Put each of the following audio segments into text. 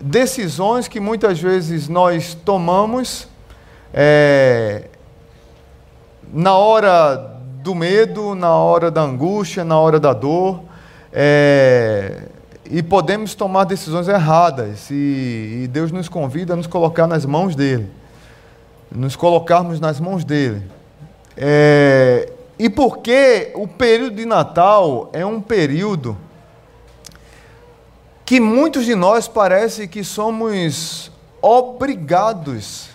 decisões que muitas vezes nós tomamos é, na hora do medo, na hora da angústia, na hora da dor, é, e podemos tomar decisões erradas, e, e Deus nos convida a nos colocar nas mãos dEle, nos colocarmos nas mãos dEle. É, e porque o período de Natal é um período que muitos de nós parece que somos obrigados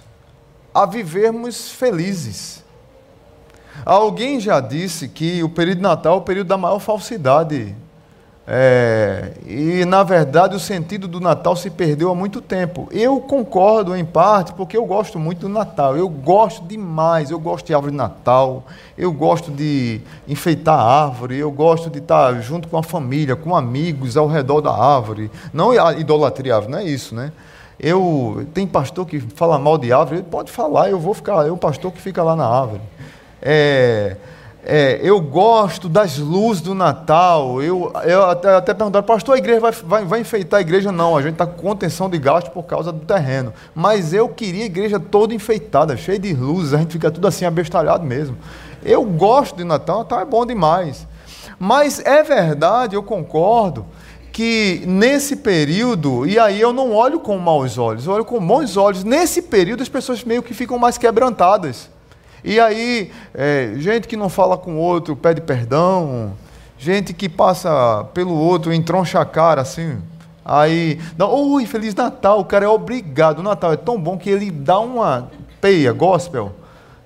a vivermos felizes. Alguém já disse que o período de Natal é o período da maior falsidade é, e, na verdade, o sentido do Natal se perdeu há muito tempo. Eu concordo, em parte, porque eu gosto muito do Natal. Eu gosto demais. Eu gosto de árvore de Natal. Eu gosto de enfeitar a árvore. Eu gosto de estar junto com a família, com amigos ao redor da árvore. Não é idolatria árvore, não é isso, né? Eu, tem pastor que fala mal de árvore. Ele pode falar, eu vou ficar. Eu, pastor que fica lá na árvore. É é, eu gosto das luzes do Natal. Eu, eu até, até perguntaram, pastor, a igreja vai, vai, vai enfeitar a igreja? Não, a gente está com contenção de gasto por causa do terreno. Mas eu queria a igreja toda enfeitada, cheia de luzes, a gente fica tudo assim abestalhado mesmo. Eu gosto de Natal, Natal é bom demais. Mas é verdade, eu concordo, que nesse período, e aí eu não olho com maus olhos, eu olho com bons olhos, nesse período as pessoas meio que ficam mais quebrantadas. E aí, é, gente que não fala com o outro pede perdão, gente que passa pelo outro, entroncha a cara assim. Aí, não, oi, Feliz Natal, o cara é obrigado. O Natal é tão bom que ele dá uma peia, gospel,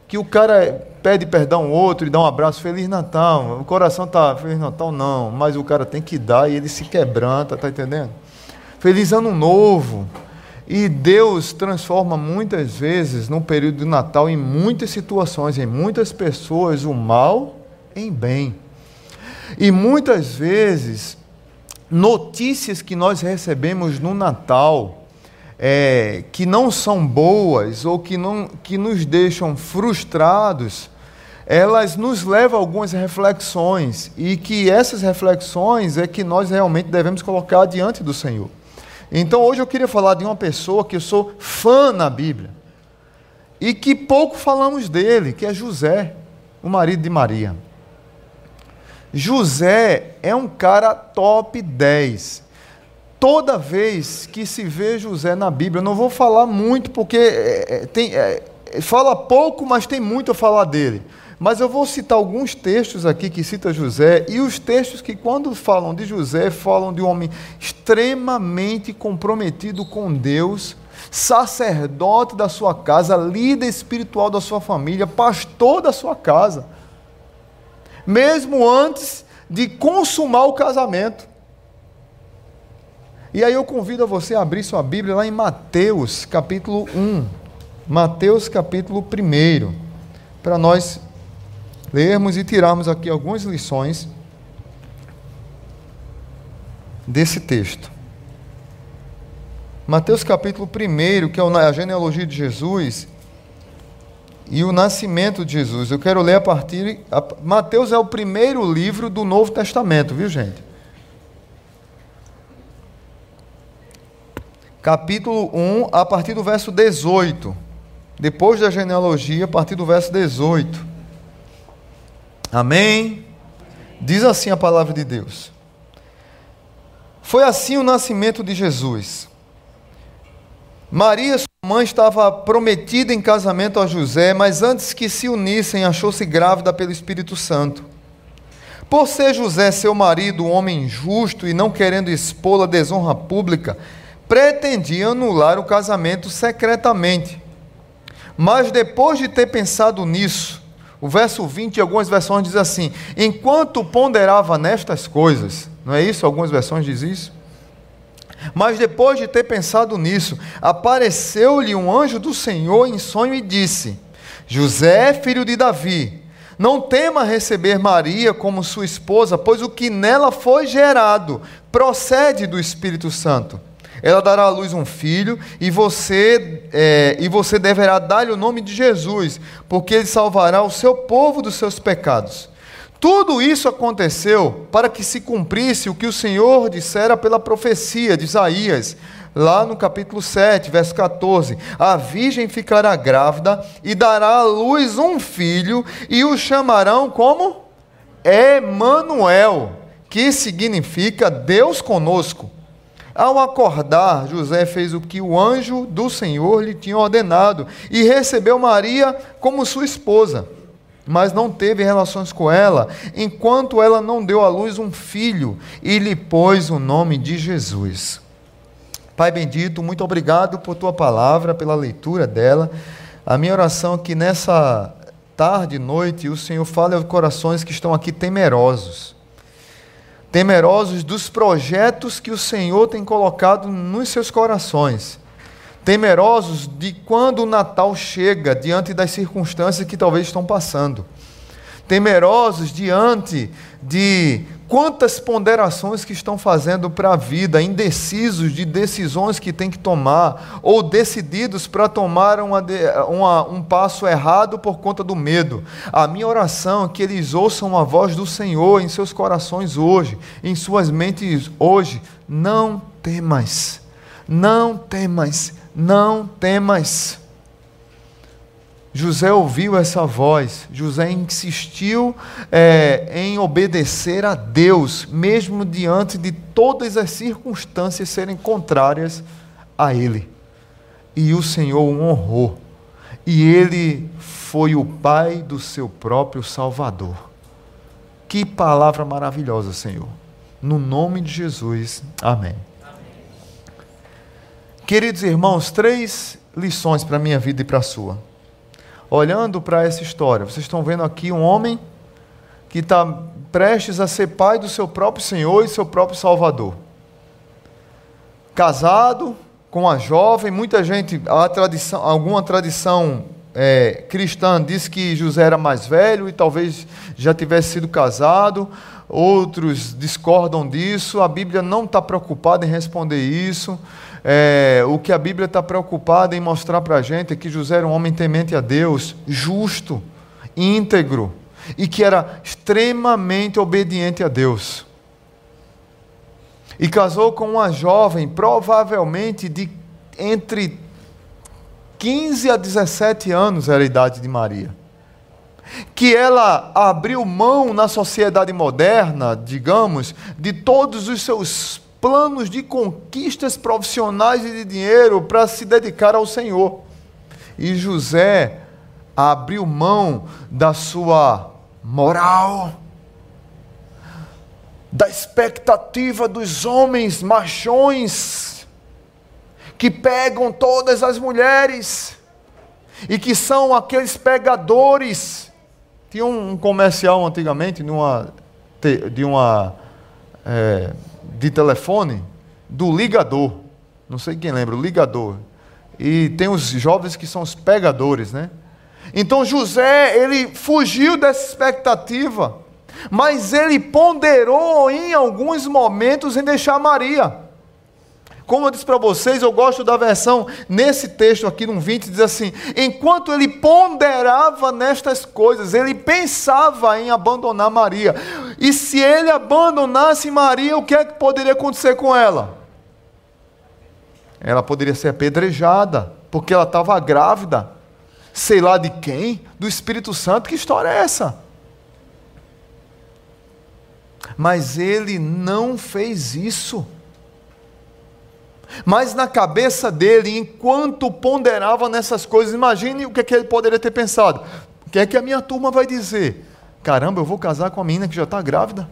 que o cara pede perdão ao outro e dá um abraço, Feliz Natal. O coração tá, Feliz Natal não, mas o cara tem que dar e ele se quebranta, tá entendendo? Feliz Ano Novo. E Deus transforma muitas vezes, no período de Natal, em muitas situações, em muitas pessoas, o mal em bem. E muitas vezes, notícias que nós recebemos no Natal, é, que não são boas ou que, não, que nos deixam frustrados, elas nos levam a algumas reflexões e que essas reflexões é que nós realmente devemos colocar diante do Senhor. Então hoje eu queria falar de uma pessoa que eu sou fã na Bíblia e que pouco falamos dele, que é José, o marido de Maria. José é um cara top 10. Toda vez que se vê José na Bíblia, eu não vou falar muito porque é, é tem, é, fala pouco, mas tem muito a falar dele. Mas eu vou citar alguns textos aqui que cita José, e os textos que, quando falam de José, falam de um homem extremamente comprometido com Deus, sacerdote da sua casa, líder espiritual da sua família, pastor da sua casa, mesmo antes de consumar o casamento. E aí eu convido a você a abrir sua Bíblia lá em Mateus, capítulo 1. Mateus, capítulo 1. Para nós lermos e tirarmos aqui algumas lições desse texto. Mateus capítulo 1, que é a genealogia de Jesus e o nascimento de Jesus. Eu quero ler a partir. Mateus é o primeiro livro do Novo Testamento, viu, gente? Capítulo 1, a partir do verso 18. Depois da genealogia, a partir do verso 18. Amém? Diz assim a palavra de Deus. Foi assim o nascimento de Jesus. Maria, sua mãe, estava prometida em casamento a José, mas antes que se unissem, achou-se grávida pelo Espírito Santo. Por ser José seu marido, um homem justo e não querendo expô-la à desonra pública, pretendia anular o casamento secretamente. Mas depois de ter pensado nisso, o verso 20, em algumas versões diz assim: Enquanto ponderava nestas coisas, não é isso? Algumas versões diz isso. Mas depois de ter pensado nisso, apareceu-lhe um anjo do Senhor em sonho e disse: José, filho de Davi, não tema receber Maria como sua esposa, pois o que nela foi gerado procede do Espírito Santo. Ela dará à luz um filho, e você, é, e você deverá dar-lhe o nome de Jesus, porque ele salvará o seu povo dos seus pecados. Tudo isso aconteceu para que se cumprisse o que o Senhor dissera pela profecia de Isaías: lá no capítulo 7, verso 14: A virgem ficará grávida e dará à luz um filho, e o chamarão como Emanuel, que significa Deus conosco. Ao acordar, José fez o que o anjo do Senhor lhe tinha ordenado e recebeu Maria como sua esposa. Mas não teve relações com ela, enquanto ela não deu à luz um filho e lhe pôs o nome de Jesus. Pai bendito, muito obrigado por tua palavra, pela leitura dela. A minha oração é que nessa tarde e noite o Senhor fale aos corações que estão aqui temerosos. Temerosos dos projetos que o Senhor tem colocado nos seus corações. Temerosos de quando o Natal chega diante das circunstâncias que talvez estão passando. Temerosos diante de Quantas ponderações que estão fazendo para a vida, indecisos de decisões que tem que tomar, ou decididos para tomar uma, uma, um passo errado por conta do medo. A minha oração é que eles ouçam a voz do Senhor em seus corações hoje, em suas mentes hoje. Não temas, não temas, não temas. José ouviu essa voz, José insistiu é, em obedecer a Deus, mesmo diante de todas as circunstâncias serem contrárias a ele. E o Senhor o honrou, e ele foi o pai do seu próprio Salvador. Que palavra maravilhosa, Senhor. No nome de Jesus, amém. amém. Queridos irmãos, três lições para a minha vida e para a sua olhando para essa história, vocês estão vendo aqui um homem que está prestes a ser pai do seu próprio Senhor e seu próprio Salvador. Casado com a jovem, muita gente, a tradição, alguma tradição é, cristã diz que José era mais velho e talvez já tivesse sido casado, outros discordam disso, a Bíblia não está preocupada em responder isso. É, o que a Bíblia está preocupada em mostrar para a gente é que José era um homem temente a Deus, justo, íntegro e que era extremamente obediente a Deus. E casou com uma jovem, provavelmente de entre 15 a 17 anos era a idade de Maria. Que ela abriu mão na sociedade moderna, digamos, de todos os seus planos de conquistas profissionais e de dinheiro para se dedicar ao Senhor. E José abriu mão da sua moral, da expectativa dos homens machões que pegam todas as mulheres e que são aqueles pegadores. Tinha um comercial antigamente de uma, de uma é, de telefone do ligador. Não sei quem lembra, o ligador. E tem os jovens que são os pegadores, né? Então José, ele fugiu dessa expectativa, mas ele ponderou em alguns momentos em deixar Maria. Como eu disse para vocês, eu gosto da versão nesse texto aqui, no 20, diz assim: enquanto ele ponderava nestas coisas, ele pensava em abandonar Maria. E se ele abandonasse Maria, o que é que poderia acontecer com ela? Ela poderia ser apedrejada, porque ela estava grávida. Sei lá de quem? Do Espírito Santo. Que história é essa? Mas ele não fez isso. Mas na cabeça dele, enquanto ponderava nessas coisas, imagine o que, é que ele poderia ter pensado. O que é que a minha turma vai dizer? Caramba, eu vou casar com a menina que já está grávida?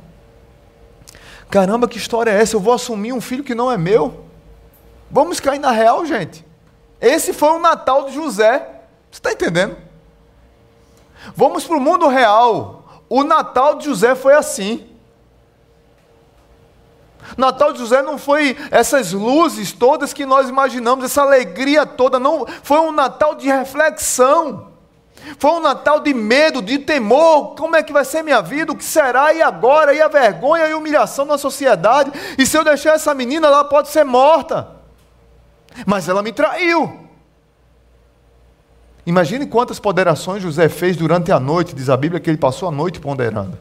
Caramba, que história é essa? Eu vou assumir um filho que não é meu? Vamos cair na real, gente. Esse foi o Natal de José. Você está entendendo? Vamos para o mundo real. O Natal de José foi assim. Natal de José não foi essas luzes todas que nós imaginamos, essa alegria toda, não, foi um Natal de reflexão. Foi um Natal de medo, de temor. Como é que vai ser minha vida? O que será? E agora? E a vergonha e a humilhação na sociedade? E se eu deixar essa menina, ela pode ser morta. Mas ela me traiu. Imagine quantas ponderações José fez durante a noite, diz a Bíblia que ele passou a noite ponderando.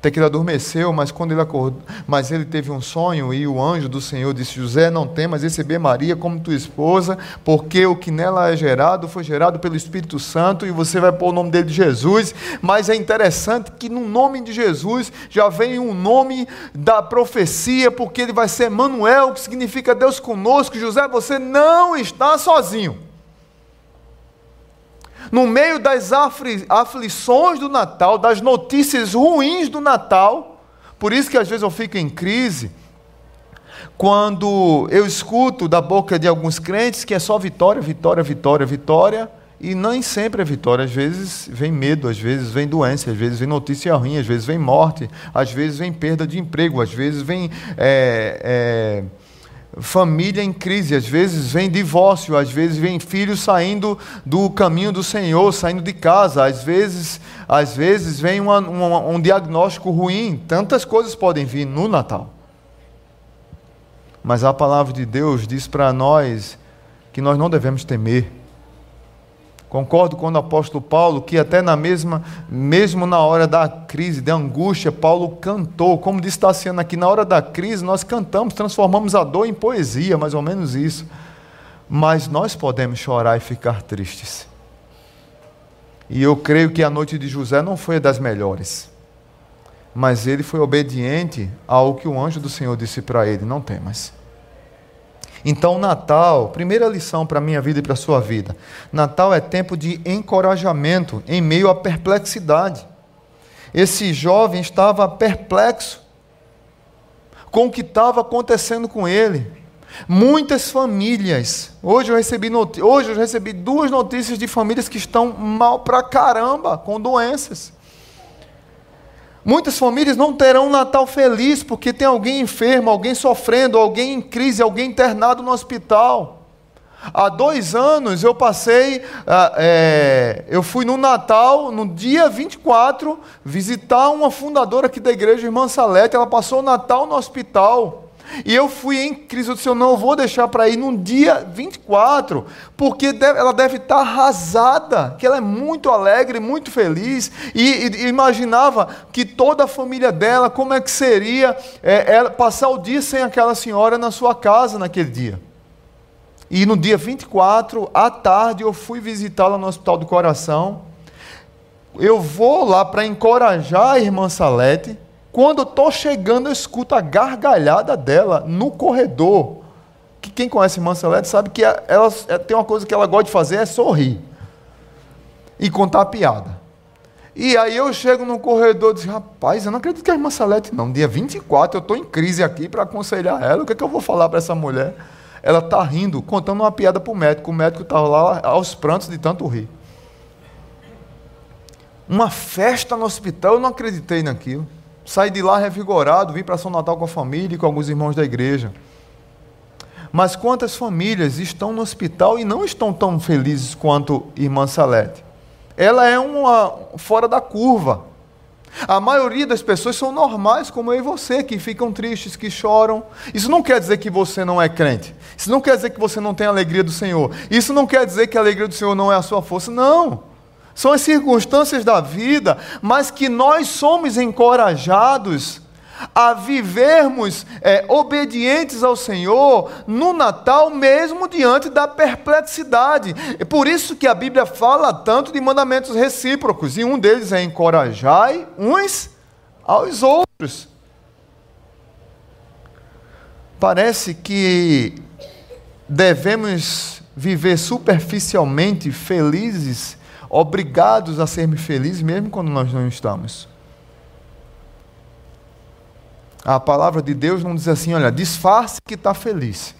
Até que ele adormeceu, mas quando ele acordou, mas ele teve um sonho e o anjo do Senhor disse: José, não temas receber Maria como tua esposa, porque o que nela é gerado foi gerado pelo Espírito Santo e você vai pôr o nome dele de Jesus. Mas é interessante que no nome de Jesus já vem o um nome da profecia, porque ele vai ser Manuel, que significa Deus conosco. José, você não está sozinho no meio das aflições do Natal, das notícias ruins do Natal, por isso que às vezes eu fico em crise, quando eu escuto da boca de alguns crentes que é só vitória, vitória, vitória, vitória, e nem sempre é vitória. Às vezes vem medo, às vezes vem doença, às vezes vem notícia ruim, às vezes vem morte, às vezes vem perda de emprego, às vezes vem. É, é, família em crise, às vezes vem divórcio, às vezes vem filhos saindo do caminho do Senhor, saindo de casa, às vezes, às vezes vem uma, uma, um diagnóstico ruim. Tantas coisas podem vir no Natal. Mas a palavra de Deus diz para nós que nós não devemos temer Concordo com o apóstolo Paulo que até na mesma, mesmo na hora da crise, da angústia, Paulo cantou, como disse Tassiano aqui, na hora da crise nós cantamos, transformamos a dor em poesia, mais ou menos isso. Mas nós podemos chorar e ficar tristes. E eu creio que a noite de José não foi das melhores. Mas ele foi obediente ao que o anjo do Senhor disse para ele: não temas. Então, Natal, primeira lição para a minha vida e para a sua vida: Natal é tempo de encorajamento em meio à perplexidade. Esse jovem estava perplexo com o que estava acontecendo com ele. Muitas famílias, hoje eu recebi hoje eu recebi duas notícias de famílias que estão mal pra caramba com doenças. Muitas famílias não terão um Natal feliz porque tem alguém enfermo, alguém sofrendo, alguém em crise, alguém internado no hospital. Há dois anos eu passei, é, eu fui no Natal, no dia 24, visitar uma fundadora aqui da igreja, irmã Salete. Ela passou o Natal no hospital. E eu fui em crise, eu disse, eu não vou deixar para ir no dia 24, porque deve, ela deve estar tá arrasada, que ela é muito alegre, muito feliz, e, e imaginava que toda a família dela, como é que seria é, ela, passar o dia sem aquela senhora na sua casa naquele dia. E no dia 24, à tarde, eu fui visitá-la no Hospital do Coração. Eu vou lá para encorajar a irmã Salete, quando eu estou chegando, eu escuto a gargalhada dela no corredor. Que quem conhece Mancelete sabe que ela, tem uma coisa que ela gosta de fazer é sorrir e contar piada. E aí eu chego no corredor e digo, rapaz, eu não acredito que a irmã Salete, não. Dia 24, eu estou em crise aqui para aconselhar ela. O que, é que eu vou falar para essa mulher? Ela está rindo, contando uma piada para o médico. O médico estava lá aos prantos de tanto rir. Uma festa no hospital, eu não acreditei naquilo. Saí de lá revigorado, vim para São Natal com a família e com alguns irmãos da igreja. Mas quantas famílias estão no hospital e não estão tão felizes quanto irmã Salete? Ela é uma fora da curva. A maioria das pessoas são normais, como eu e você, que ficam tristes, que choram. Isso não quer dizer que você não é crente. Isso não quer dizer que você não tem a alegria do Senhor. Isso não quer dizer que a alegria do Senhor não é a sua força. Não são as circunstâncias da vida, mas que nós somos encorajados a vivermos é, obedientes ao Senhor no Natal, mesmo diante da perplexidade. É por isso que a Bíblia fala tanto de mandamentos recíprocos, e um deles é encorajai uns aos outros. Parece que devemos viver superficialmente felizes obrigados a sermos felizes mesmo quando nós não estamos. A palavra de Deus não diz assim: olha, disfarce que está feliz.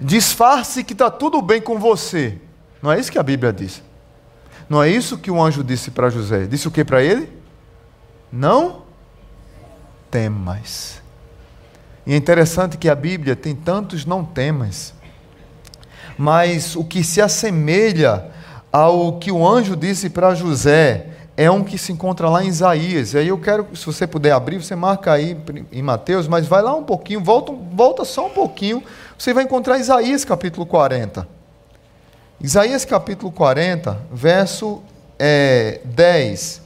Disfarce que está tudo bem com você. Não é isso que a Bíblia diz. Não é isso que o anjo disse para José. Disse o que para ele? Não temas. E é interessante que a Bíblia tem tantos não temas. Mas o que se assemelha ao que o anjo disse para José. É um que se encontra lá em Isaías. E aí eu quero, se você puder abrir, você marca aí em Mateus, mas vai lá um pouquinho, volta, volta só um pouquinho, você vai encontrar Isaías capítulo 40. Isaías capítulo 40, verso é, 10.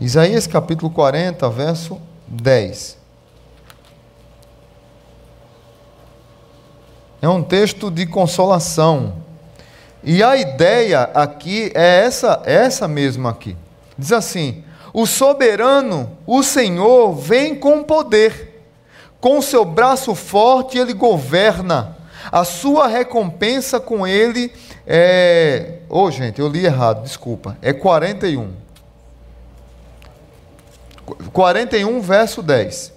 Isaías capítulo 40, verso 10. É um texto de consolação. E a ideia aqui é essa, essa mesma aqui. Diz assim: O soberano, o Senhor, vem com poder. Com seu braço forte ele governa. A sua recompensa com ele é. Ô, oh, gente, eu li errado, desculpa. É 41. 41, verso 10.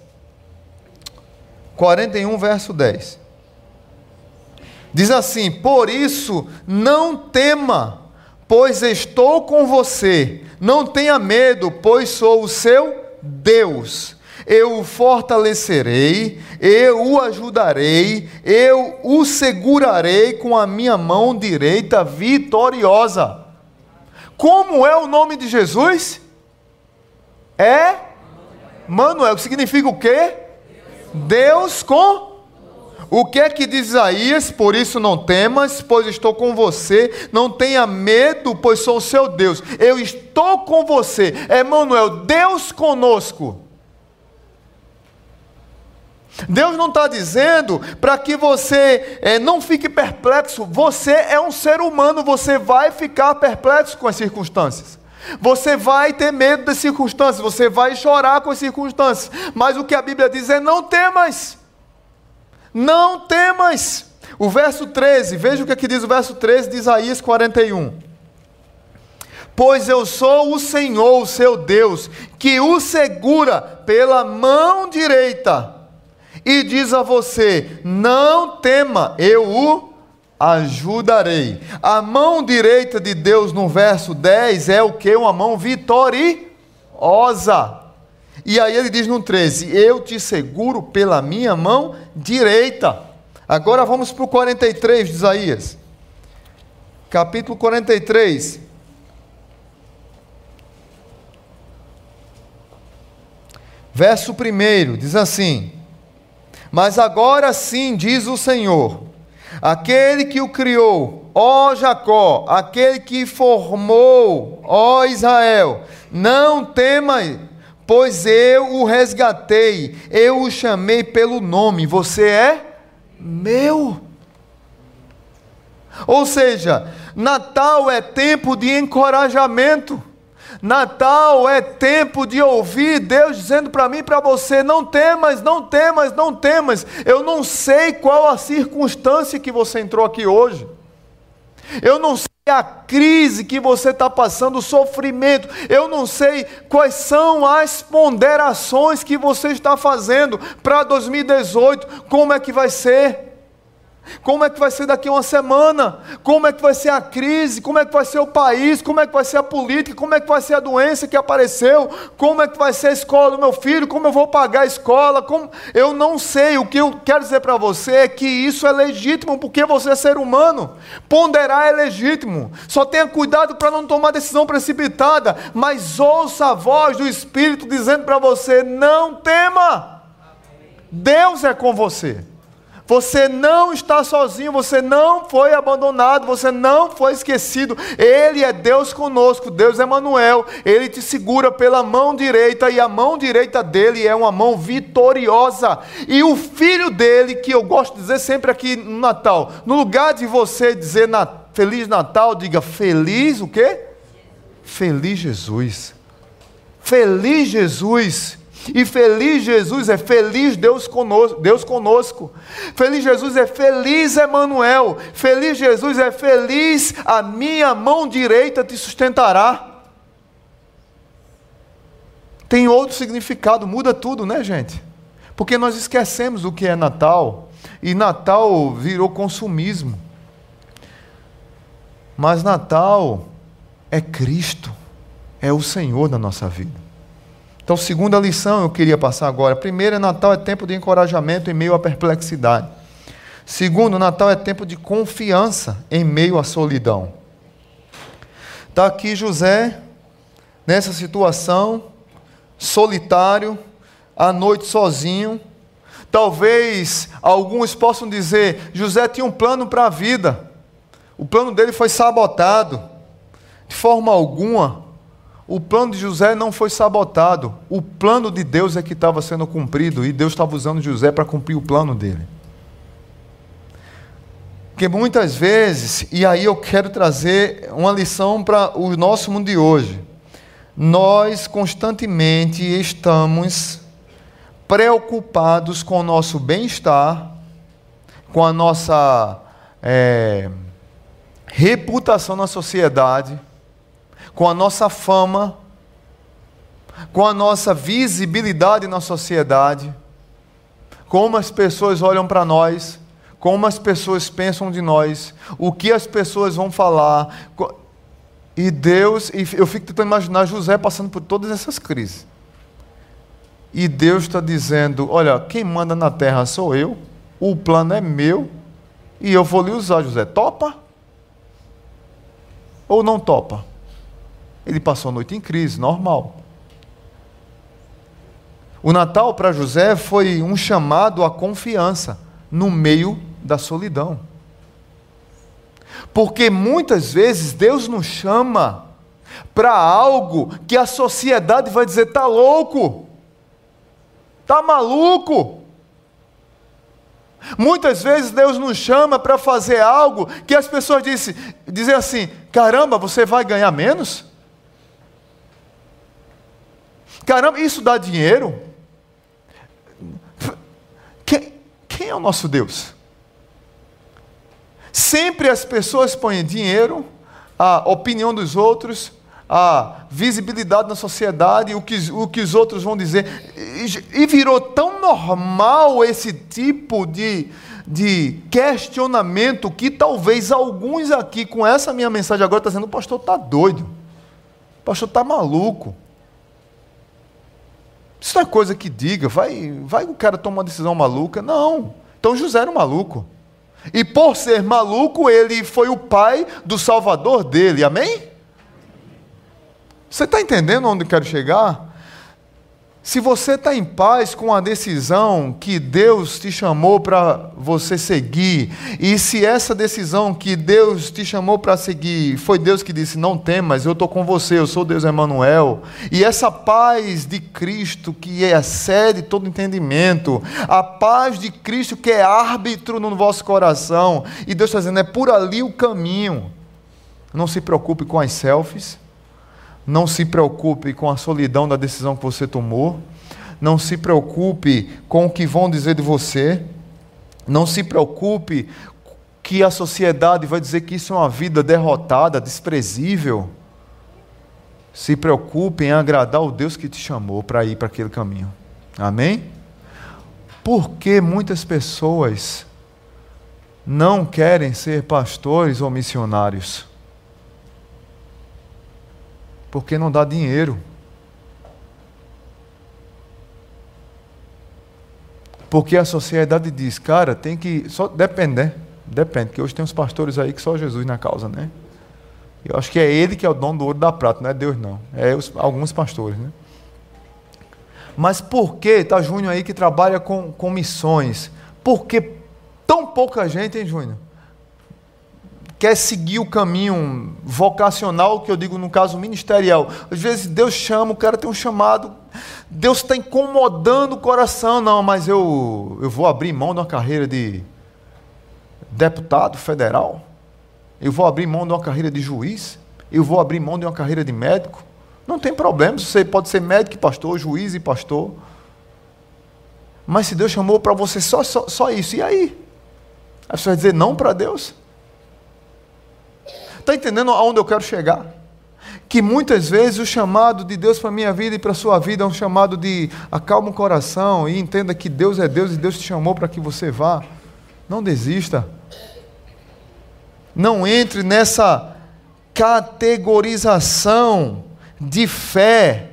41, verso 10. Diz assim: Por isso, não tema, pois estou com você. Não tenha medo, pois sou o seu Deus. Eu o fortalecerei, eu o ajudarei, eu o segurarei com a minha mão direita vitoriosa. Como é o nome de Jesus? É Manuel, que significa o quê? Deus com o que é que diz Isaías? Por isso não temas, pois estou com você. Não tenha medo, pois sou o seu Deus. Eu estou com você. Emmanuel, Deus conosco. Deus não está dizendo para que você é, não fique perplexo. Você é um ser humano, você vai ficar perplexo com as circunstâncias. Você vai ter medo das circunstâncias, você vai chorar com as circunstâncias, mas o que a Bíblia diz é: não temas, não temas. O verso 13, veja o que aqui diz o verso 13 de Isaías 41. Pois eu sou o Senhor, o seu Deus, que o segura pela mão direita e diz a você: não tema, eu o ajudarei. A mão direita de Deus no verso 10 é o que? Uma mão vitoriosa. E aí ele diz no 13: Eu te seguro pela minha mão direita. Agora vamos para o 43 de Isaías. Capítulo 43. Verso 1 diz assim: Mas agora sim, diz o Senhor, Aquele que o criou, ó Jacó, aquele que formou, ó Israel, não tema, pois eu o resgatei, eu o chamei pelo nome, você é meu. Ou seja, Natal é tempo de encorajamento. Natal é tempo de ouvir Deus dizendo para mim e para você: não temas, não temas, não temas. Eu não sei qual a circunstância que você entrou aqui hoje. Eu não sei a crise que você está passando, o sofrimento. Eu não sei quais são as ponderações que você está fazendo para 2018. Como é que vai ser? Como é que vai ser daqui a uma semana? Como é que vai ser a crise? Como é que vai ser o país? Como é que vai ser a política? Como é que vai ser a doença que apareceu? Como é que vai ser a escola do meu filho? Como eu vou pagar a escola? Como... Eu não sei. O que eu quero dizer para você é que isso é legítimo porque você é ser humano. Ponderar é legítimo. Só tenha cuidado para não tomar decisão precipitada, mas ouça a voz do Espírito dizendo para você: não tema. Deus é com você. Você não está sozinho, você não foi abandonado, você não foi esquecido. Ele é Deus conosco, Deus é Manuel. Ele te segura pela mão direita e a mão direita dele é uma mão vitoriosa. E o filho dele, que eu gosto de dizer sempre aqui no Natal, no lugar de você dizer na, Feliz Natal, diga feliz o quê? Feliz Jesus. Feliz Jesus. E feliz Jesus é feliz Deus conosco, Deus conosco. Feliz Jesus é feliz Emanuel. Feliz Jesus é feliz a minha mão direita te sustentará. Tem outro significado, muda tudo, né, gente? Porque nós esquecemos o que é Natal e Natal virou consumismo. Mas Natal é Cristo, é o Senhor da nossa vida. Então, segunda lição eu queria passar agora. Primeiro, Natal é tempo de encorajamento em meio à perplexidade. Segundo, Natal é tempo de confiança em meio à solidão. Está aqui José, nessa situação, solitário, à noite sozinho. Talvez alguns possam dizer: José tinha um plano para a vida, o plano dele foi sabotado. De forma alguma, o plano de José não foi sabotado. O plano de Deus é que estava sendo cumprido e Deus estava usando José para cumprir o plano dele. Porque muitas vezes, e aí eu quero trazer uma lição para o nosso mundo de hoje, nós constantemente estamos preocupados com o nosso bem-estar, com a nossa é, reputação na sociedade, com a nossa fama, com a nossa visibilidade na sociedade, como as pessoas olham para nós, como as pessoas pensam de nós, o que as pessoas vão falar. E Deus, e eu fico tentando imaginar José passando por todas essas crises. E Deus está dizendo: Olha, quem manda na terra sou eu, o plano é meu, e eu vou lhe usar, José. Topa? Ou não topa? Ele passou a noite em crise, normal. O Natal para José foi um chamado à confiança no meio da solidão. Porque muitas vezes Deus nos chama para algo que a sociedade vai dizer: está louco, está maluco. Muitas vezes Deus nos chama para fazer algo que as pessoas dizem, dizem assim: caramba, você vai ganhar menos? Caramba, isso dá dinheiro? Quem, quem é o nosso Deus? Sempre as pessoas põem dinheiro, a opinião dos outros, a visibilidade na sociedade, o que, o que os outros vão dizer. E, e virou tão normal esse tipo de, de questionamento que talvez alguns aqui, com essa minha mensagem agora, estão tá dizendo: o pastor está doido, o pastor está maluco. Isso não é coisa que diga, vai, vai o cara tomar uma decisão maluca. Não. Então José era um maluco. E por ser maluco, ele foi o pai do salvador dele. Amém? Você está entendendo onde eu quero chegar? Se você está em paz com a decisão que Deus te chamou para você seguir, e se essa decisão que Deus te chamou para seguir foi Deus que disse: Não temas, eu estou com você, eu sou Deus Emmanuel, e essa paz de Cristo que excede todo entendimento, a paz de Cristo que é árbitro no vosso coração, e Deus está dizendo: É por ali o caminho. Não se preocupe com as selfies não se preocupe com a solidão da decisão que você tomou. Não se preocupe com o que vão dizer de você. Não se preocupe que a sociedade vai dizer que isso é uma vida derrotada, desprezível. Se preocupe em agradar o Deus que te chamou para ir para aquele caminho. Amém? Porque muitas pessoas não querem ser pastores ou missionários? Porque não dá dinheiro. Porque a sociedade diz, cara, tem que. Só depende, né? Depende, porque hoje tem uns pastores aí que só Jesus na causa, né? Eu acho que é ele que é o dono do ouro da prata, não é Deus não. É os, alguns pastores, né? Mas por que está Júnior aí que trabalha com, com missões? Por que tão pouca gente, hein, Júnior? Quer seguir o caminho vocacional, que eu digo no caso ministerial. Às vezes Deus chama, o cara tem um chamado, Deus está incomodando o coração. Não, mas eu, eu vou abrir mão de uma carreira de deputado federal, eu vou abrir mão de uma carreira de juiz, eu vou abrir mão de uma carreira de médico. Não tem problema, você pode ser médico e pastor, juiz e pastor. Mas se Deus chamou para você só, só, só isso, e aí? Aí você vai dizer não para Deus? Está entendendo aonde eu quero chegar? Que muitas vezes o chamado de Deus para a minha vida e para a sua vida é um chamado de acalma o coração e entenda que Deus é Deus e Deus te chamou para que você vá. Não desista. Não entre nessa categorização de fé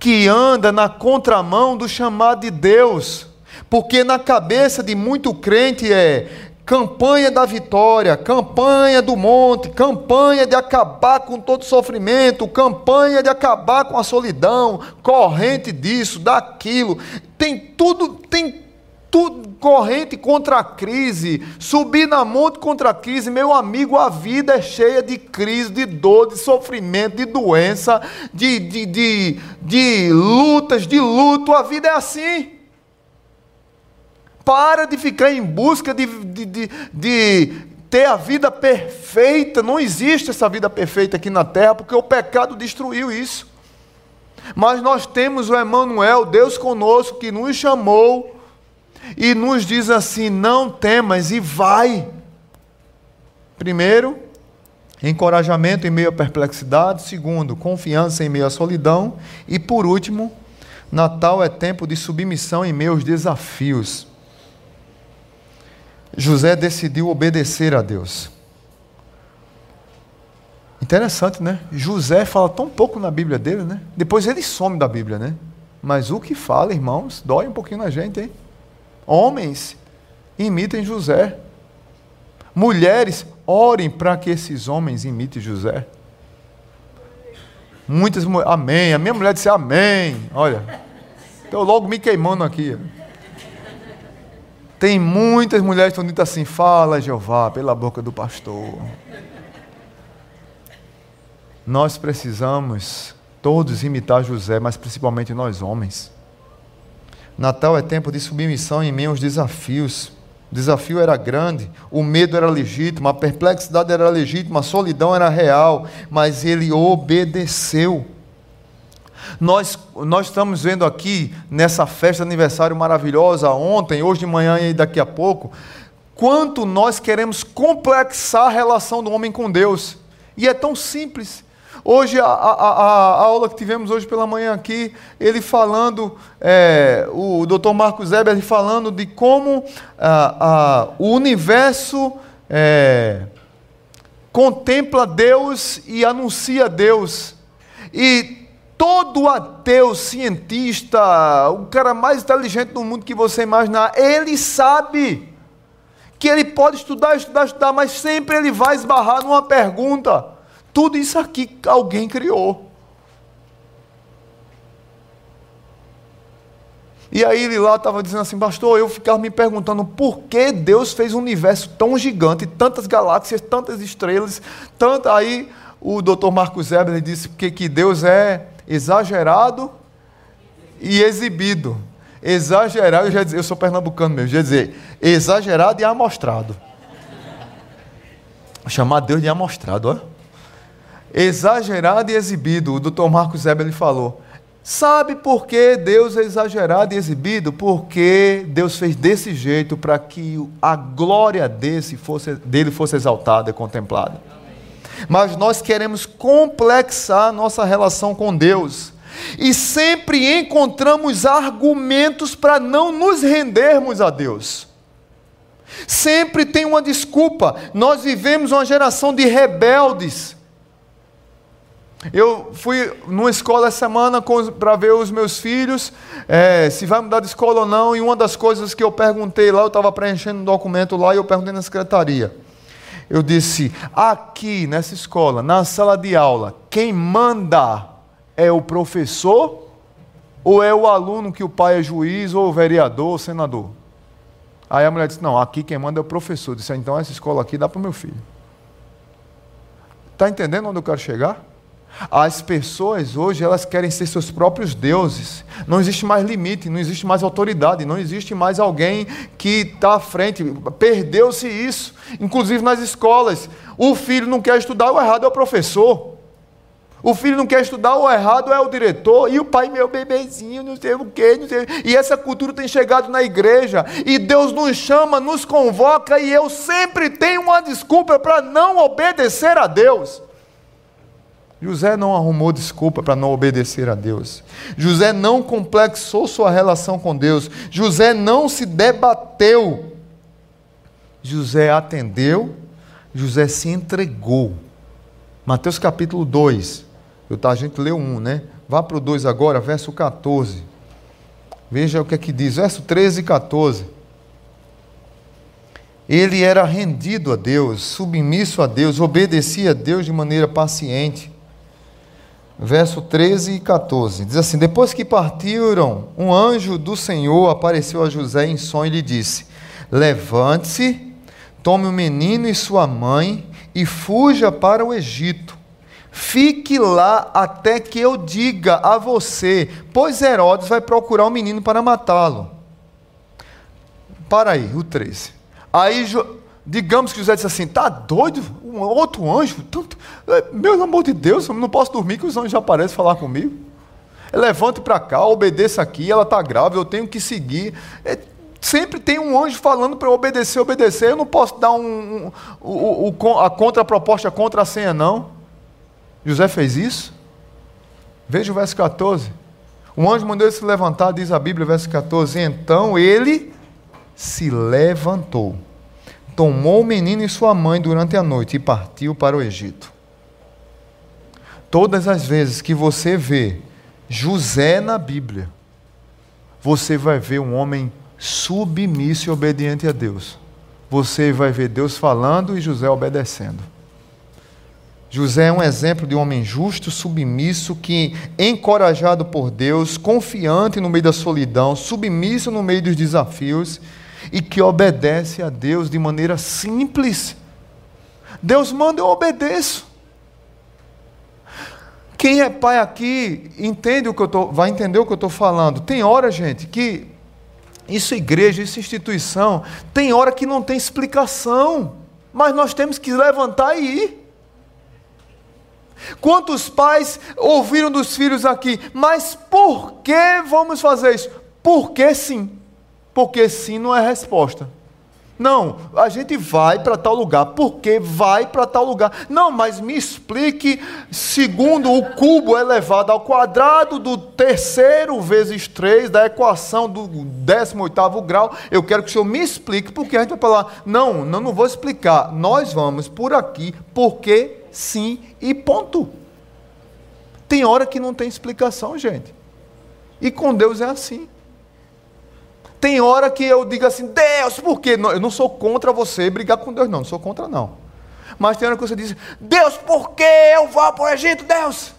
que anda na contramão do chamado de Deus. Porque na cabeça de muito crente é campanha da vitória, campanha do monte, campanha de acabar com todo sofrimento, campanha de acabar com a solidão, corrente disso, daquilo. Tem tudo, tem tudo corrente contra a crise, subir na monte contra a crise, meu amigo, a vida é cheia de crise, de dor, de sofrimento, de doença, de, de, de, de lutas, de luto, a vida é assim. Para de ficar em busca de, de, de, de ter a vida perfeita, não existe essa vida perfeita aqui na terra, porque o pecado destruiu isso. Mas nós temos o Emmanuel, Deus conosco, que nos chamou e nos diz assim: não temas e vai. Primeiro, encorajamento em meio à perplexidade. Segundo, confiança em meio à solidão. E por último, Natal é tempo de submissão em meio aos desafios. José decidiu obedecer a Deus. Interessante, né? José fala tão pouco na Bíblia dele, né? Depois ele some da Bíblia, né? Mas o que fala, irmãos, dói um pouquinho na gente, hein? Homens, imitem José. Mulheres, orem para que esses homens imitem José. Muitas mulheres, amém. A minha mulher disse amém. Olha, estou logo me queimando aqui. Tem muitas mulheres que estão dito assim: fala, Jeová, pela boca do pastor. Nós precisamos todos imitar José, mas principalmente nós homens. Natal é tempo de submissão em meio aos desafios. O desafio era grande, o medo era legítimo, a perplexidade era legítima, a solidão era real, mas ele obedeceu. Nós, nós estamos vendo aqui, nessa festa de aniversário maravilhosa, ontem, hoje de manhã e daqui a pouco, quanto nós queremos complexar a relação do homem com Deus. E é tão simples. Hoje, a, a, a, aula que tivemos hoje pela manhã aqui, ele falando, é, o Dr. Marcos Eber falando de como o universo é, contempla Deus e anuncia Deus. E todo ateu, cientista, o cara mais inteligente do mundo que você imaginar, ele sabe que ele pode estudar, estudar, estudar, mas sempre ele vai esbarrar numa pergunta. Tudo isso aqui alguém criou. E aí ele lá estava dizendo assim, pastor, eu ficava me perguntando por que Deus fez um universo tão gigante, tantas galáxias, tantas estrelas, tanta. Aí o Dr. Marcos Weber disse que, que Deus é exagerado e exibido. Exagerado, eu, já dizer, eu sou pernambucano mesmo, já dizer, exagerado e amostrado. Chamar Deus de amostrado, olha exagerado e exibido. O doutor Marcos Weber falou. Sabe por que Deus é exagerado e exibido? Porque Deus fez desse jeito para que a glória desse fosse, dele fosse exaltada e contemplada. Mas nós queremos complexar nossa relação com Deus. E sempre encontramos argumentos para não nos rendermos a Deus. Sempre tem uma desculpa. Nós vivemos uma geração de rebeldes eu fui numa escola essa semana para ver os meus filhos, é, se vai mudar de escola ou não, e uma das coisas que eu perguntei lá, eu estava preenchendo um documento lá e eu perguntei na secretaria. Eu disse: aqui nessa escola, na sala de aula, quem manda é o professor ou é o aluno que o pai é juiz ou vereador ou senador? Aí a mulher disse: não, aqui quem manda é o professor. Eu disse: ah, então essa escola aqui dá para o meu filho. Está entendendo onde eu quero chegar? As pessoas hoje elas querem ser seus próprios deuses. Não existe mais limite, não existe mais autoridade, não existe mais alguém que está à frente. Perdeu-se isso. Inclusive nas escolas. O filho não quer estudar, o errado é o professor. O filho não quer estudar, o errado é o diretor. E o pai, meu bebezinho, não sei o quê, não sei. E essa cultura tem chegado na igreja. E Deus nos chama, nos convoca. E eu sempre tenho uma desculpa para não obedecer a Deus. José não arrumou desculpa para não obedecer a Deus. José não complexou sua relação com Deus. José não se debateu. José atendeu. José se entregou. Mateus capítulo 2. Eu, tá, a gente leu um, né? Vá para o 2 agora, verso 14. Veja o que é que diz. Verso 13 e 14. Ele era rendido a Deus, submisso a Deus, obedecia a Deus de maneira paciente verso 13 e 14. Diz assim: Depois que partiram, um anjo do Senhor apareceu a José em sonho e lhe disse: Levante-se, tome o menino e sua mãe e fuja para o Egito. Fique lá até que eu diga a você, pois Herodes vai procurar o menino para matá-lo. Para aí, o 13. Aí, digamos que José disse assim: tá doido? Um outro anjo? Tanto, é, meu amor de Deus, eu não posso dormir que os anjos já aparecem falar comigo. Levante para cá, obedeça aqui, ela está grave, eu tenho que seguir. É, sempre tem um anjo falando para eu obedecer, obedecer. Eu não posso dar um, um, um, a contraproposta contra a senha, não. José fez isso? Veja o verso 14. O anjo mandou ele se levantar, diz a Bíblia, verso 14. Então ele se levantou, tomou o menino e sua mãe durante a noite e partiu para o Egito. Todas as vezes que você vê José na Bíblia, você vai ver um homem submisso e obediente a Deus. Você vai ver Deus falando e José obedecendo. José é um exemplo de um homem justo, submisso, que, encorajado por Deus, confiante no meio da solidão, submisso no meio dos desafios e que obedece a Deus de maneira simples. Deus manda, eu obedeço. Quem é pai aqui entende o que eu tô, vai entender o que eu estou falando. Tem hora, gente, que isso igreja, isso instituição, tem hora que não tem explicação, mas nós temos que levantar e ir. Quantos pais ouviram dos filhos aqui, mas por que vamos fazer isso? Porque sim. Porque sim não é resposta. Não, a gente vai para tal lugar. Porque vai para tal lugar? Não, mas me explique, segundo o cubo elevado ao quadrado do terceiro vezes três da equação do 18 grau. Eu quero que o senhor me explique, porque a gente vai falar, não, não, não vou explicar. Nós vamos por aqui, porque sim e ponto. Tem hora que não tem explicação, gente. E com Deus é assim. Tem hora que eu digo assim, Deus, por quê? Eu não sou contra você brigar com Deus, não, não sou contra, não. Mas tem hora que você diz, Deus, por que eu vou para o Egito, Deus?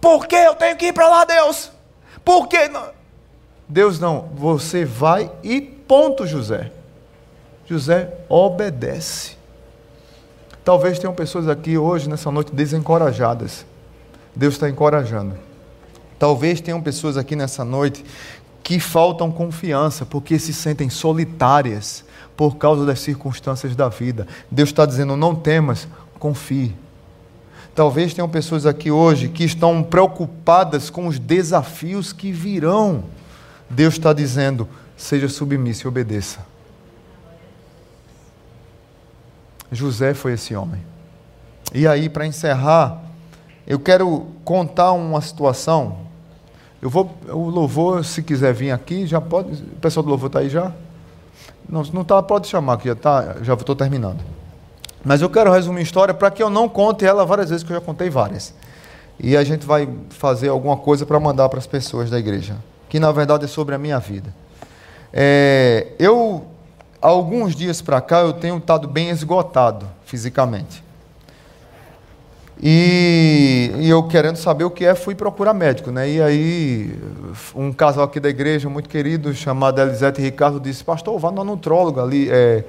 Por que eu tenho que ir para lá, Deus? Por que não? Deus não, você vai e ponto, José. José obedece. Talvez tenham pessoas aqui hoje, nessa noite, desencorajadas. Deus está encorajando. Talvez tenham pessoas aqui nessa noite que faltam confiança, porque se sentem solitárias por causa das circunstâncias da vida. Deus está dizendo: não temas, confie. Talvez tenham pessoas aqui hoje que estão preocupadas com os desafios que virão. Deus está dizendo: seja submisso e obedeça. José foi esse homem. E aí, para encerrar, eu quero contar uma situação eu vou, o louvor, se quiser vir aqui, já pode. O pessoal do louvor está aí já? Não, não tá, pode chamar aqui, já tá, já estou terminando. Mas eu quero resumir a história para que eu não conte ela várias vezes, que eu já contei várias. E a gente vai fazer alguma coisa para mandar para as pessoas da igreja, que na verdade é sobre a minha vida. É, eu, alguns dias para cá, eu tenho estado bem esgotado fisicamente. E, e, eu querendo saber o que é, fui procurar médico, né? E aí, um casal aqui da igreja, muito querido, chamado Elisete e Ricardo, disse, pastor, vá na nutróloga ali. É,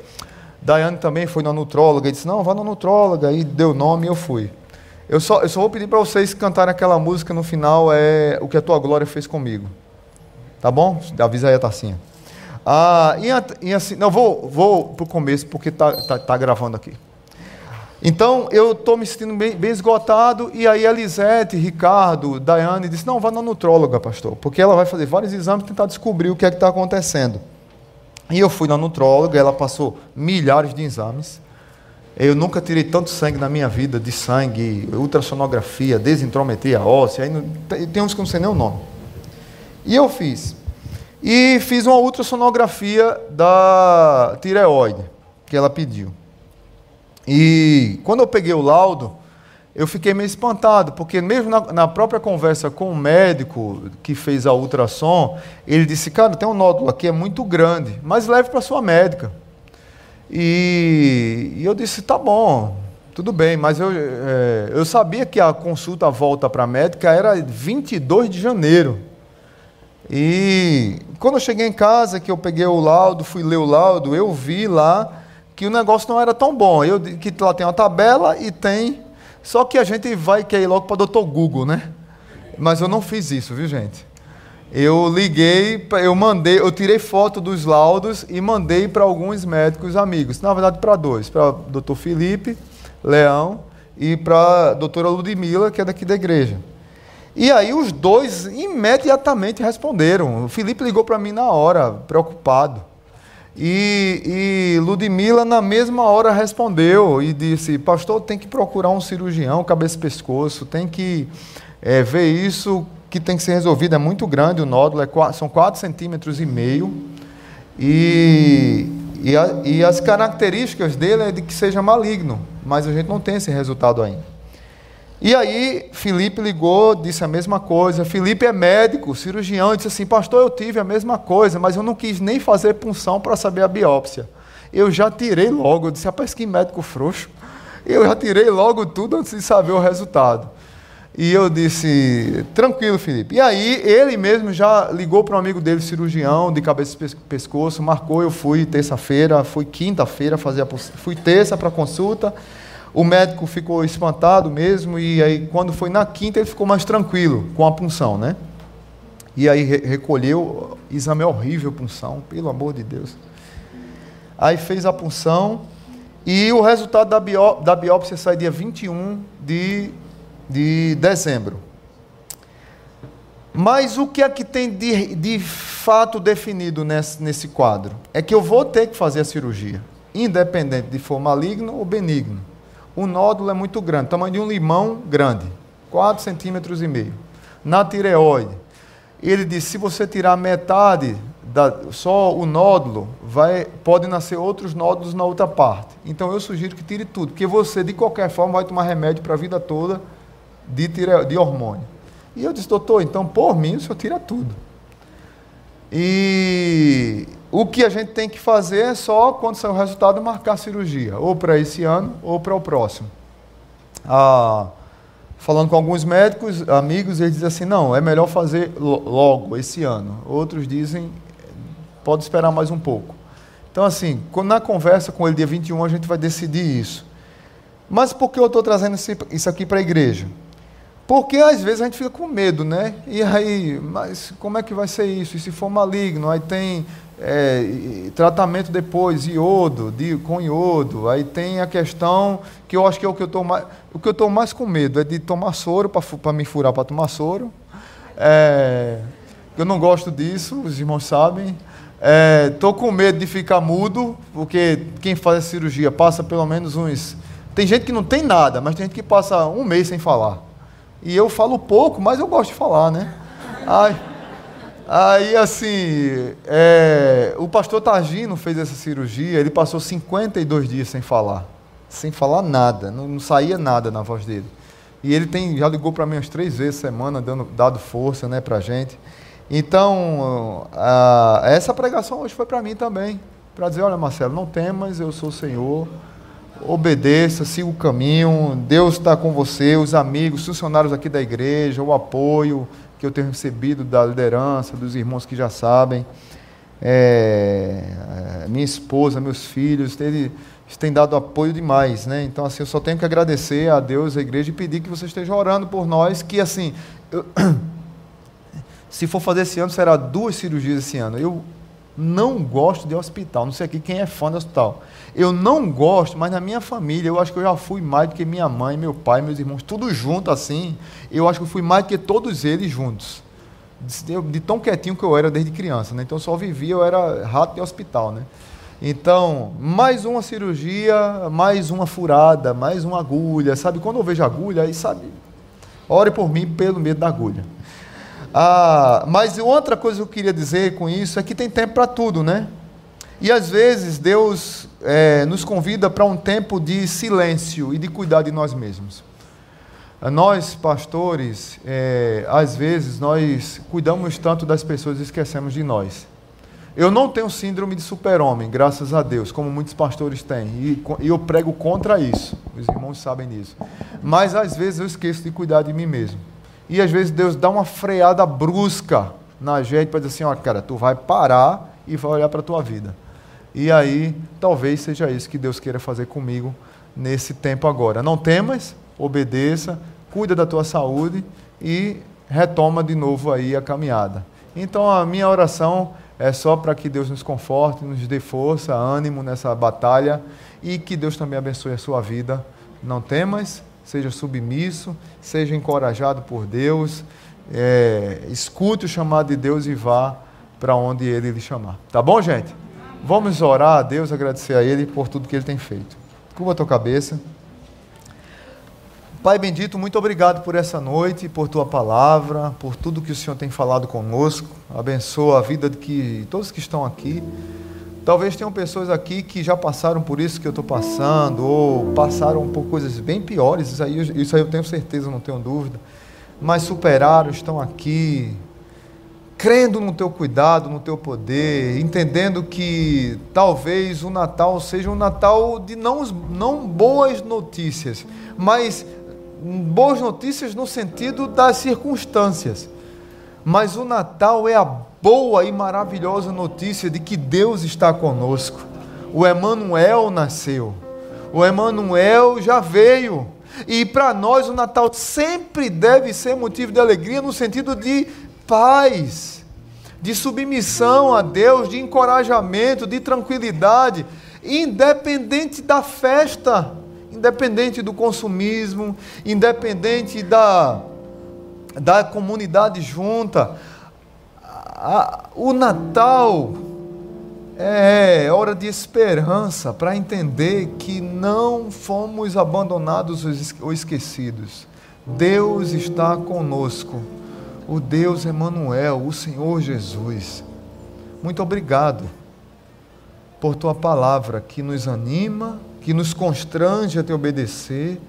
Daiane também foi na nutróloga, e disse, não, vá na nutróloga, aí deu nome e eu fui. Eu só, eu só vou pedir para vocês cantarem aquela música no final, é O que a tua glória fez comigo. Tá bom? Avisa aí a tacinha. Ah, e, e assim, não, vou, vou para o começo, porque tá, tá, tá gravando aqui. Então eu estou me sentindo bem, bem, esgotado, e aí Elisete, Ricardo, Daiane disse: Não, vá na nutróloga, pastor, porque ela vai fazer vários exames tentar descobrir o que é que está acontecendo. E eu fui na nutróloga, ela passou milhares de exames. Eu nunca tirei tanto sangue na minha vida, de sangue, ultrassonografia, desintrometria óssea, tem uns que não sei nem o nome. E eu fiz. E fiz uma ultrassonografia da tireoide, que ela pediu. E quando eu peguei o laudo, eu fiquei meio espantado, porque mesmo na, na, própria conversa com o médico que fez a ultrassom, ele disse, cara, tem um nódulo aqui, é muito grande, mas leve para sua médica. E, e, eu disse, tá bom, Tudo bem, mas eu, é, eu sabia que a consulta volta para a médica era 22 de janeiro. E quando eu cheguei em casa, que eu peguei o laudo, fui ler o laudo, eu vi lá que o negócio não era tão bom. Eu, que lá tem uma tabela e tem. Só que a gente vai querer ir logo para o doutor Google, né? Mas eu não fiz isso, viu, gente? Eu liguei, eu mandei, eu tirei foto dos laudos e mandei para alguns médicos amigos. Na verdade, para dois: para o doutor Felipe Leão e para a doutora Ludmila, que é daqui da igreja. E aí os dois imediatamente responderam. O Felipe ligou para mim na hora, preocupado. E, e Ludmila, na mesma hora, respondeu e disse: Pastor, tem que procurar um cirurgião, cabeça e pescoço, tem que é, ver isso que tem que ser resolvido. É muito grande o nódulo, é, são 4 centímetros e meio. E, e, a, e as características dele é de que seja maligno, mas a gente não tem esse resultado ainda. E aí, Felipe ligou, disse a mesma coisa. Felipe é médico, cirurgião, e disse assim: Pastor, eu tive a mesma coisa, mas eu não quis nem fazer punção para saber a biópsia. Eu já tirei logo, eu disse: Rapaz, que médico frouxo. Eu já tirei logo tudo antes de saber o resultado. E eu disse: Tranquilo, Felipe. E aí, ele mesmo já ligou para um amigo dele, cirurgião, de cabeça e pescoço, marcou. Eu fui terça-feira, fui quinta-feira fazer a Fui terça para consulta. O médico ficou espantado mesmo, e aí, quando foi na quinta, ele ficou mais tranquilo com a punção, né? E aí recolheu, exame horrível, punção, pelo amor de Deus. Aí fez a punção, e o resultado da, bió da biópsia sai dia 21 de, de dezembro. Mas o que é que tem de, de fato definido nesse, nesse quadro? É que eu vou ter que fazer a cirurgia, independente de for maligno ou benigno o nódulo é muito grande, tamanho de um limão grande, 4 centímetros e meio. Na tireoide, ele disse, se você tirar metade, da, só o nódulo, vai, pode nascer outros nódulos na outra parte. Então eu sugiro que tire tudo, porque você, de qualquer forma, vai tomar remédio para a vida toda de, tire, de hormônio. E eu disse, doutor, então por mim o senhor tira tudo. E o que a gente tem que fazer é só, quando sair o resultado, marcar a cirurgia, ou para esse ano ou para o próximo. Ah, falando com alguns médicos, amigos, eles dizem assim: não, é melhor fazer logo, esse ano. Outros dizem, pode esperar mais um pouco. Então, assim, na conversa com ele dia 21, a gente vai decidir isso. Mas por que eu estou trazendo isso aqui para a igreja? Porque às vezes a gente fica com medo, né? E aí, mas como é que vai ser isso? E se for maligno? Aí tem é, tratamento depois, iodo, de, com iodo. Aí tem a questão que eu acho que é o que eu estou mais, o que eu estou mais com medo é de tomar soro para me furar para tomar soro. É, eu não gosto disso, os irmãos sabem. Estou é, com medo de ficar mudo, porque quem faz a cirurgia passa pelo menos uns. Tem gente que não tem nada, mas tem gente que passa um mês sem falar. E eu falo pouco, mas eu gosto de falar, né? Ai. Aí, assim, é, o pastor Targino fez essa cirurgia, ele passou 52 dias sem falar. Sem falar nada, não, não saía nada na voz dele. E ele tem, já ligou para mim umas três vezes semana, dando, dado força né, para a gente. Então, a, essa pregação hoje foi para mim também. Para dizer, olha Marcelo, não temas, eu sou o Senhor. Obedeça, siga o caminho. Deus está com você, os amigos, funcionários aqui da igreja, o apoio, que eu tenho recebido da liderança, dos irmãos que já sabem. É, é, minha esposa, meus filhos, eles têm dado apoio demais, né? Então, assim, eu só tenho que agradecer a Deus, a igreja, e pedir que você esteja orando por nós, que, assim, eu, se for fazer esse ano, será duas cirurgias esse ano. Eu não gosto de hospital, não sei aqui quem é fã de hospital. Eu não gosto, mas na minha família, eu acho que eu já fui mais do que minha mãe, meu pai, meus irmãos, tudo junto assim. Eu acho que eu fui mais do que todos eles juntos. De, de tão quietinho que eu era desde criança, né? Então eu só vivia, eu era rato de hospital, né? Então, mais uma cirurgia, mais uma furada, mais uma agulha, sabe? Quando eu vejo agulha, aí sabe, ore por mim pelo medo da agulha. Ah, mas outra coisa que eu queria dizer com isso é que tem tempo para tudo, né? E às vezes Deus é, nos convida para um tempo de silêncio e de cuidar de nós mesmos. Nós, pastores, é, às vezes nós cuidamos tanto das pessoas e esquecemos de nós. Eu não tenho síndrome de super-homem, graças a Deus, como muitos pastores têm. E, e, eu prego contra isso. Os irmãos sabem disso. Mas às vezes eu esqueço de cuidar de mim mesmo. E às vezes Deus dá uma freada brusca na gente para dizer assim: ó, cara, tu vai parar e vai olhar para a tua vida. E aí, talvez seja isso que Deus queira fazer comigo nesse tempo agora. Não temas, obedeça, cuida da tua saúde e retoma de novo aí a caminhada. Então a minha oração é só para que Deus nos conforte, nos dê força, ânimo nessa batalha e que Deus também abençoe a sua vida. Não temas, seja submisso, seja encorajado por Deus, é, escute o chamado de Deus e vá para onde Ele lhe chamar. Tá bom, gente? Vamos orar a Deus, agradecer a Ele por tudo que Ele tem feito. Curva a tua cabeça. Pai bendito, muito obrigado por essa noite, por tua palavra, por tudo que o Senhor tem falado conosco. Abençoa a vida de que todos que estão aqui. Talvez tenham pessoas aqui que já passaram por isso que eu estou passando, ou passaram por coisas bem piores, isso aí, isso aí eu tenho certeza, não tenho dúvida. Mas superaram, estão aqui, crendo no teu cuidado, no teu poder, entendendo que talvez o Natal seja um Natal de não, não boas notícias, mas boas notícias no sentido das circunstâncias. Mas o Natal é a boa e maravilhosa notícia de que Deus está conosco. O Emanuel nasceu. O Emanuel já veio. E para nós o Natal sempre deve ser motivo de alegria no sentido de paz, de submissão a Deus, de encorajamento, de tranquilidade, independente da festa independente do consumismo, independente da, da comunidade junta. o Natal é hora de esperança para entender que não fomos abandonados ou esquecidos. Deus está conosco. O Deus Emanuel, o Senhor Jesus. Muito obrigado por tua palavra que nos anima, que nos constrange a te obedecer,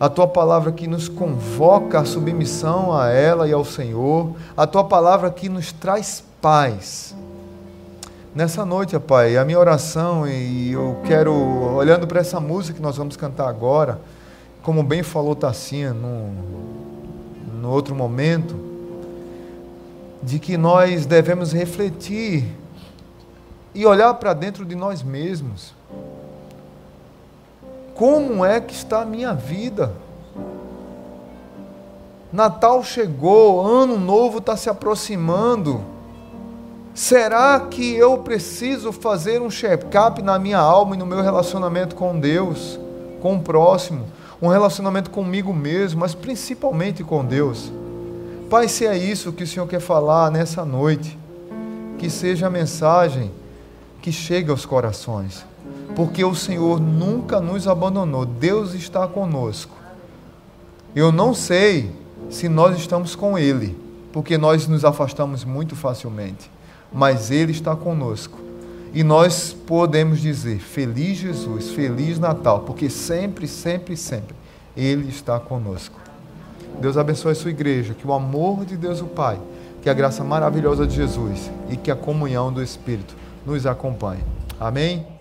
a tua palavra que nos convoca à submissão a ela e ao Senhor, a tua palavra que nos traz paz. Nessa noite, Pai, a minha oração, e eu quero, olhando para essa música que nós vamos cantar agora, como bem falou Tassinha no, no outro momento, de que nós devemos refletir e olhar para dentro de nós mesmos como é que está a minha vida? Natal chegou, ano novo está se aproximando. Será que eu preciso fazer um check-up na minha alma e no meu relacionamento com Deus, com o próximo, um relacionamento comigo mesmo, mas principalmente com Deus? Pai, se é isso que o Senhor quer falar nessa noite, que seja a mensagem que chegue aos corações porque o Senhor nunca nos abandonou, Deus está conosco. Eu não sei se nós estamos com Ele, porque nós nos afastamos muito facilmente, mas Ele está conosco. E nós podemos dizer: Feliz Jesus, Feliz Natal, porque sempre, sempre, sempre Ele está conosco. Deus abençoe a sua igreja, que o amor de Deus o Pai, que a graça maravilhosa de Jesus e que a comunhão do Espírito nos acompanhe. Amém?